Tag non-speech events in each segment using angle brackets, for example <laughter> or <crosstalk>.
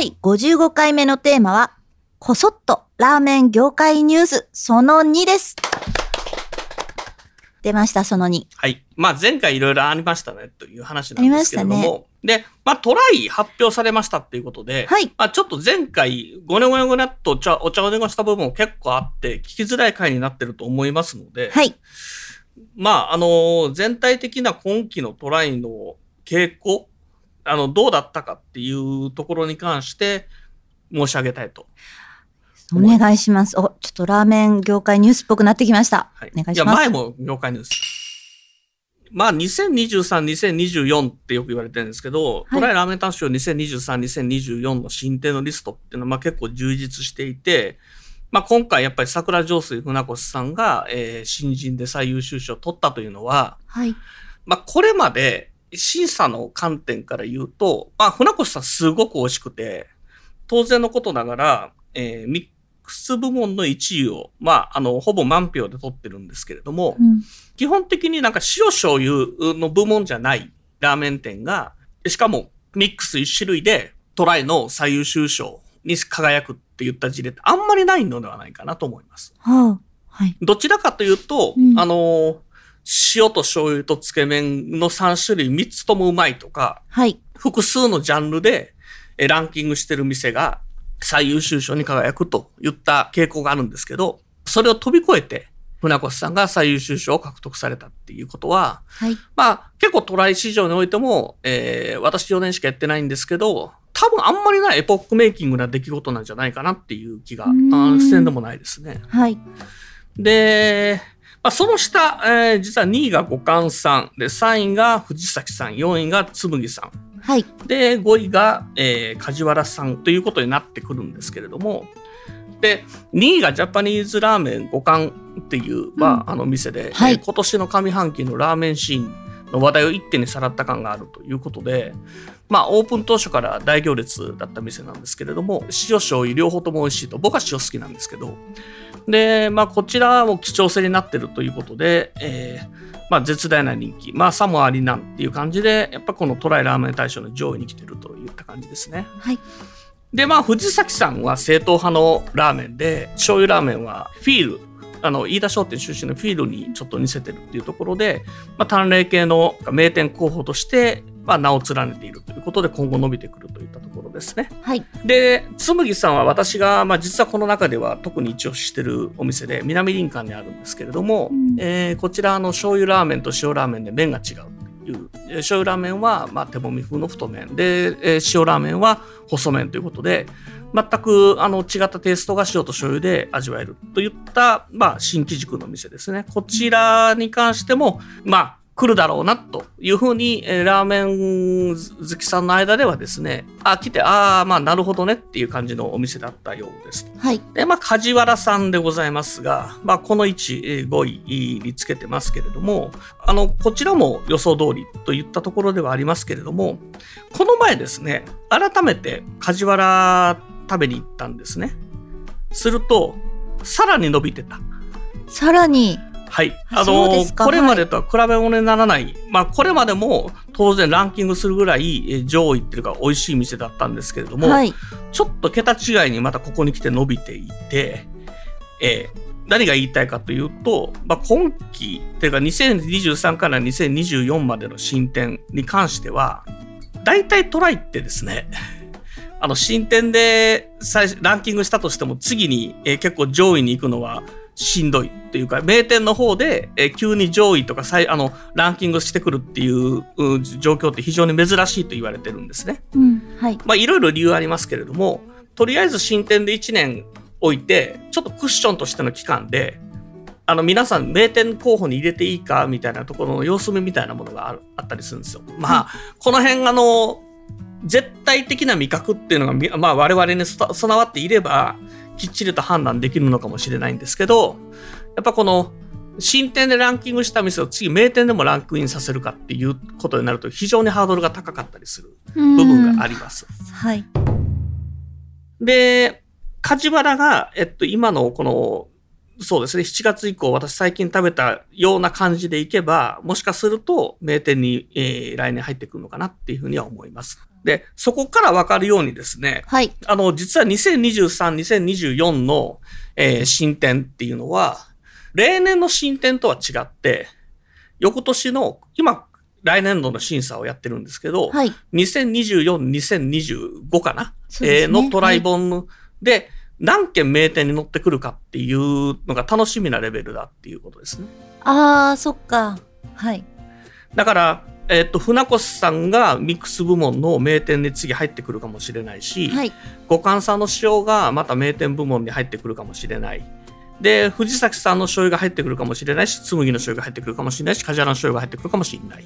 第55回目のテーマはこそっとラーメン業界ニュース。その2です。出ましたその2はい。まあ前回いろいろありましたねという話なんですけれども。で、まあトライ発表されましたっていうことで、はい。まあちょっと前回ごねごねごねっとお茶お茶をねごした部分も結構あって聞きづらい回になってると思いますので、はい。まああの全体的な今期のトライの傾向、あのどうだったかっていうところに関して申し上げたいと。お願いします。お、ちょっとラーメン業界ニュースっぽくなってきました。はい。お願いします。や、前も業界ニュース。まあ、2023、2024ってよく言われてるんですけど、はいトライラーメン大賞2023、2024の新店のリストっていうのは、まあ結構充実していて、まあ今回やっぱり桜上水船越さんが、えー新人で最優秀賞を取ったというのは、はい。まあこれまで審査の観点から言うと、まあ船越さんすごく美味しくて、当然のことながら、えーミックス部門の1位を、まあ、あの、ほぼ満票で取ってるんですけれども、うん。基本的になんか塩醤油の部門じゃないラーメン店が、しかもミックス1種類でトライの最優秀賞に輝くって言った事例ってあんまりないのではないかなと思います。はあ。はい。どちらかというと、うんあの、塩と醤油とつけ麺の3種類3つともうまいとか、はい。複数のジャンルでえランキングしてる店が最優秀賞に輝くといった傾向があるんですけど、それを飛び越えて、船越さんが最優秀賞を獲得されたっていうことは、はい。まあ結構トライ市場においても、えー、私4年しかやってないんですけど、多分あんまりないエポックメイキングな出来事なんじゃないかなっていう気が、あうーんーせんでもないですね。はい。で、まあ、その下、えー実は2位が五冠さん、で、3位が藤崎さん、4位が紬さん。はい。で、5位が、えー梶原さんということになってくるんですけれども、で、2位がジャパニーズラーメン五冠っていう、まあ、あの店で、はいえー今年の上半期のラーメンシーンの話題を一手にさらった感があるということで、まあ、オープン当初から大行列だった店なんですけれども、塩醤油両方とも美味しいと、僕は塩好きなんですけど、で、まあ、こちらも貴重性になってるということで、えーまあ、絶大な人気、まあ、さもありなんていう感じで、やっぱこのトライラーメン大賞の上位に来てるといった感じですね。はい。で、まあ、藤崎さんは正統派のラーメンで、醤油ラーメンはフィール、あの、飯田商店出身のフィールにちょっと似せてるっていうところで、まあ、淡麗系の名店候補として、まあ、名を連ねているということで、今後伸びてくるといったところですね。はい。で、紬さんは私が、まあ、実はこの中では特に一押ししてるお店で、南林間にあるんですけれども、うんえーこちらの醤油ラーメンと塩ラーメンで麺が違ういう。醤油ラーメンは、まあ、手もみ風の太麺で、えー塩ラーメンは細麺ということで、全くあの違ったテイストが塩と醤油で味わえるといった、まあ、新規軸の店ですね。こちらに関しても、まあ、来るだろうなというふうに、えーラーメン好きさんの間ではですね、あ、来て、ああ、まあ、なるほどねっていう感じのお店だったようです。はい。で、まあ、梶原さんでございますが、まあ、この位置、えー5位につけてますけれども、あの、こちらも予想通りといったところではありますけれども、この前ですね、改めて梶原食べに行ったんですね。すると、さらに伸びてた。さらに、はい。ああのこれまでとは比べ物にならない。まあ、これまでも当然ランキングするぐらいえー上位っていうか美味しい店だったんですけれども、はい。ちょっと桁違いにまたここに来て伸びていて、えー何が言いたいかというと、まあ、今期、というか2023から2024までの進展に関しては、大体トライってですね、あの、新店で最初ランキングしたとしても次に、えー結構上位に行くのはしんどいっていうか、名店の方で、えー急に上位とか最あのランキングしてくるっていうう状況って非常に珍しいと言われてるんですね。うん。はい。まあ、いろいろ理由ありますけれども、とりあえず新店で1年置いて、ちょっとクッションとしての期間で、あの、皆さん、名店候補に入れていいかみたいなところの様子見みたいなものがあるあったりするんですよ。まあ、この辺、あの、絶対的な味覚っていうのがみ、まあ、我々に備わっていれば、きっちりと判断できるのかもしれないんですけど、やっぱこの、新店でランキングした店を次名店でもランクインさせるかっていうことになると非常にハードルが高かったりする部分があります。はい。で、梶原が、えっと、今のこの、そうですね、7月以降、私最近食べたような感じでいけば、もしかすると名店に、えー、来年入ってくるのかなっていうふうには思います。で、そこからわかるようにですね、はい。あの、実は2023、2024の、えー、新店っていうのは、例年の新店とは違って、翌年の、今、来年度の審査をやってるんですけど、はい、2024、2025かな、ね、えー、のトライ本で、何件名店に乗ってくるかっていうのが楽しみなレベルだっていうことですね。ああ、そっか。はい。だから、えっ、ー、と、船越さんがミックス部門の名店に次入ってくるかもしれないし、はい、五感さんの塩がまた名店部門に入ってくるかもしれない。で、藤崎さんの醤油が入ってくるかもしれないし、紬の醤油が入ってくるかもしれないし、梶原の醤油が入ってくるかもしれない。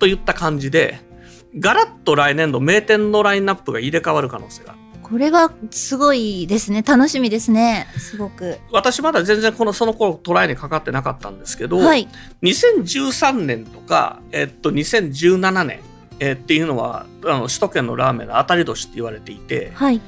といった感じで、ガラッと来年度名店のラインナップが入れ替わる可能性がこれはすごいですね。楽しみですね。すごく。私まだ全然この、その頃トライにかかってなかったんですけど、はい、2013年とか、えっと、2017年、えー、っていうのは、あの、首都圏のラーメンの当たり年って言われていて、はい、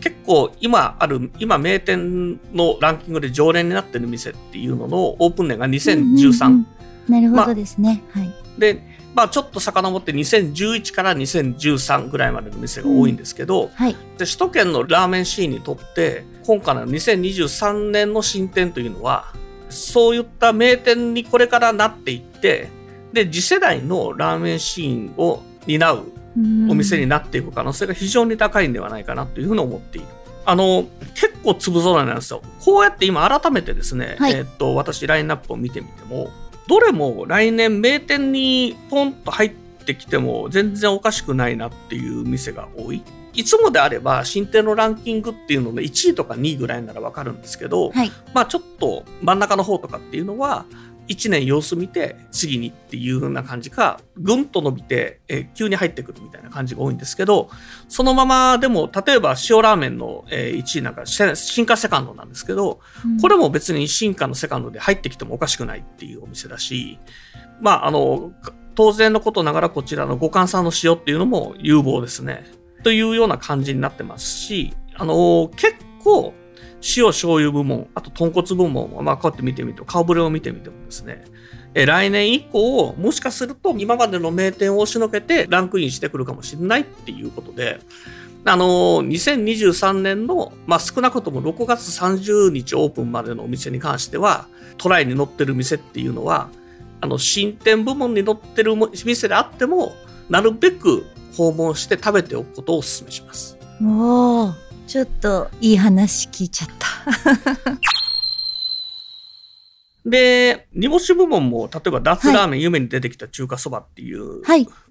結構今ある、今名店のランキングで常連になってる店っていうののオープン年が2013。うんうんうん、なるほどですね。まはい。で、まあちょっと遡って2011から2013ぐらいまでの店が多いんですけど、うんはい、で首都圏のラーメンシーンにとって今回の2023年の新店というのはそういった名店にこれからなっていってで次世代のラーメンシーンを担うお店になっていく可能性が非常に高いんではないかなというふうに思っている。あの、結構粒揃いなんですよ。こうやって今改めてですね、はい、えっと、私ラインナップを見てみても、どれも来年名店にポンと入ってきても全然おかしくないなっていう店が多い。いつもであれば新店のランキングっていうので1位とか2位ぐらいならわかるんですけど、はい、まあちょっと真ん中の方とかっていうのは1年様子見て次にっていう風な感じかぐんと伸びて、え急に入ってくるみたいな感じが多いんですけどそのままでも例えば塩ラーメンの、え1位なんか進化セカンドなんですけど、うん、これも別に進化のセカンドで入ってきてもおかしくないっていうお店だしまああの当然のことながらこちらの五感さんの塩っていうのも有望ですね。というような感じになってますしあの結構塩醤油部門、あと豚骨部門は、まあ、こうやって見てみても、顔ぶれを見てみてもですね、え来年以降、もしかすると今までの名店を押しのけてランクインしてくるかもしれないっていうことで、あのー2023年の、まあ、少なくとも6月30日オープンまでのお店に関しては、トライに載ってる店っていうのは、あの、新店部門に載ってる店であっても、なるべく訪問して食べておくことをお勧めします。おー。ちょっといい話聞いちゃった。<laughs> で、煮干し部門も、例えば、脱ラーメン、夢に出てきた中華そばっていう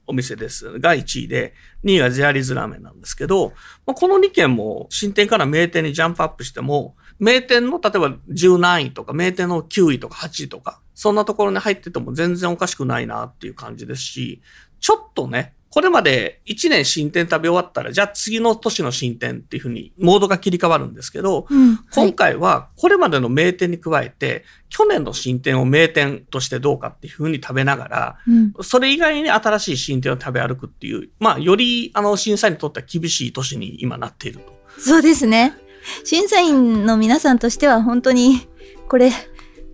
お店です。が1位で、2位がゼアリーズラーメンなんですけど、まあ、この2軒も新店から名店にジャンプアップしても、名店の例えば10何位とか、名店の9位とか8位とか、そんなところに入ってても全然おかしくないなっていう感じですし、ちょっとね、これまで1年新店食べ終わったら、じゃあ次の年の新店っていうふうにモードが切り替わるんですけど、うん、今回はこれまでの名店に加えて、去年の新店を名店としてどうかっていうふうに食べながら、うん、それ以外に新しい新店を食べ歩くっていう、まあ、よりあの審査員にとっては厳しい年に今なっていると。そうですね。審査員の皆さんとしては本当に、これ、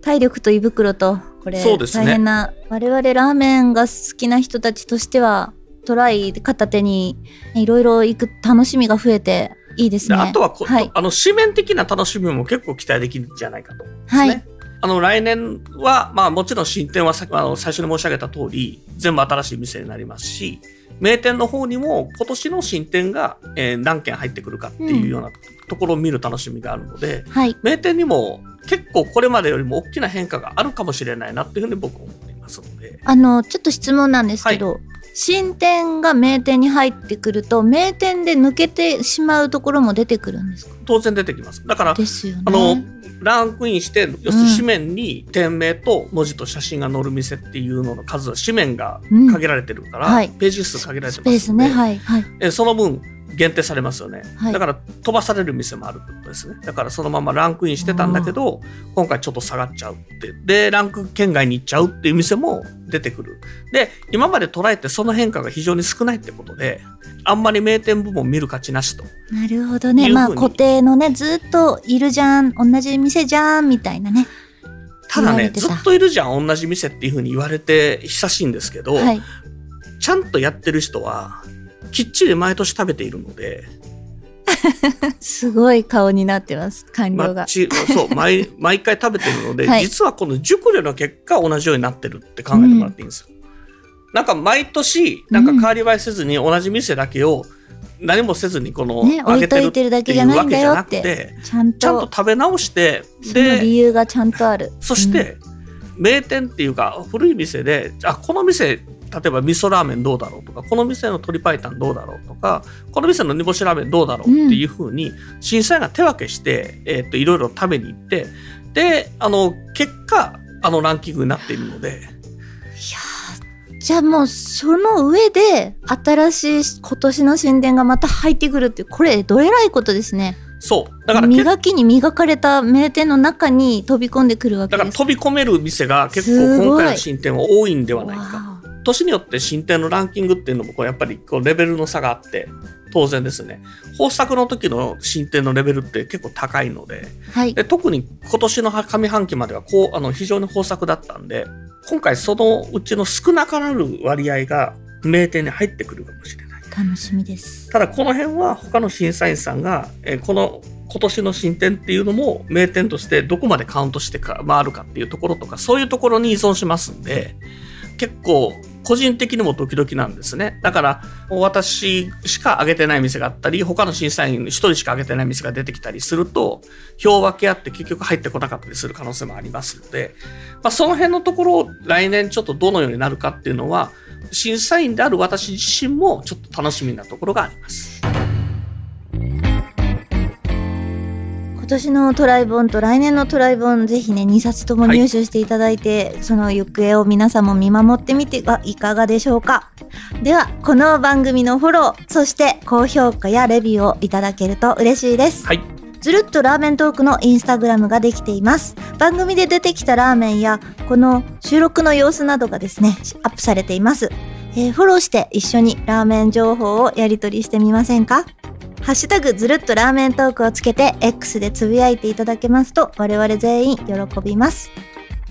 体力と胃袋と、これ、大変な、我々ラーメンが好きな人たちとしては、トライ片手にいろいろ行く楽しみが増えていいですね。あとははい、あの、紙面的な楽しみも結構期待できるんじゃないかと、ね、はい。あの、来年は、まあもちろん新店はさあの最初に申し上げた通り、全部新しい店になりますし、名店の方にも今年の新店が、えー、何件入ってくるかっていうようなところを見る楽しみがあるので、うんはい、名店にも結構これまでよりも大きな変化があるかもしれないなっていうふうに僕は思っていますので。あの、ちょっと質問なんですけど、はい新店が名店に入ってくると名店で抜けてしまうところも出てくるんですか？当然出てきます。だから、ね、あのランクインして要するに紙面に店名と文字と写真が載る店っていうのの数紙面が限られてるから、うん。はい、ページ数限られてますので、ね。はい。はい、えその分限定されますよね、はい、だから飛ばされる店もあるってことですね。だからそのままランクインしてたんだけど今回ちょっと下がっちゃうって。でランク圏外に行っちゃうっていう店も出てくる。で今まで捉えてその変化が非常に少ないってことであんまり名店部門見る価値なしと。なるほどね。まあ固定のねずっといるじゃん同じ店じゃんみたいなね。ただねずっといるじゃん同じ店っていうふうに言われて久しいんですけど、はい、ちゃんとやってる人はきっちり毎年食べているので。すごい顔になってます官僚が。そう毎 <laughs> 毎回食べてるので、はい、実はこの熟慮の結果同じようになってるって考えてもらっていいんですよ、うん、なんか毎年なんか変わり映えせずに同じ店だけを何もせずにこの、ね、揚げてるっていうわけじゃなくてちゃんと食べ直してで理由がちゃんとある。そして、うん、名店っていうか古い店であこの店例えば味噌ラーメンどうだろうとかこの店の鶏白湯どうだろうとかこの店の煮干しラーメンどうだろうっていうふうに審査員が手分けして、えー、といろいろ食べに行ってであの結果あのランキングになっているので。いやじゃあもうその上で新しい今年の新店がまた入ってくるってこれどえらいことですね。そう。だから磨きに磨かれた名店の中に飛び込んでくるわけですだから飛び込める店が結構今回の新店は多いんではないか。年によって新店のランキングっていうのもこうやっぱりこうレベルの差があって当然ですね。豊作の時の新店のレベルって結構高いのではい、で特に今年の上半期まではこうあの非常に豊作だったんで今回そのうちの少なからぬ割合が名店に入ってくるかもしれない。楽しみです。ただこの辺は他の審査員さんが、えこの今年の新店っていうのも名店としてどこまでカウントしてか回るかっていうところとかそういうところに依存しますんで結構個人的にもドキドキなんですね。だから、私しか上げてない店があったり、他の審査員1人しか上げてない店が出てきたりすると、票分け合って結局入ってこなかったりする可能性もありますので、まあ、その辺のところを来年ちょっとどのようになるかっていうのは、審査員である私自身もちょっと楽しみなところがあります。年のトライボンと来年のトライボンぜひね2冊とも入手していただいて、はい、その行方を皆さんも見守ってみてはいかがでしょうか？ではこの番組のフォローそして高評価やレビューをいただけると嬉しいです、はい。ずるっとラーメントークのインスタグラムができています。番組で出てきたラーメンや、この収録の様子などがですね、アップされています。えー、フォローして一緒にラーメン情報をやり取りしてみませんか？ハッシュタグずるっとラーメントークをつけて X でつぶやいていただけますと我々全員喜びます。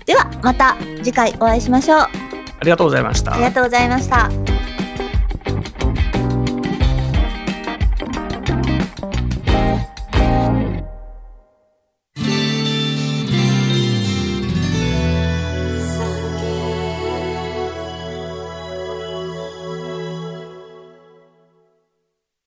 ではまた次回お会いしましょう。ありがとうございました。ありがとうございました。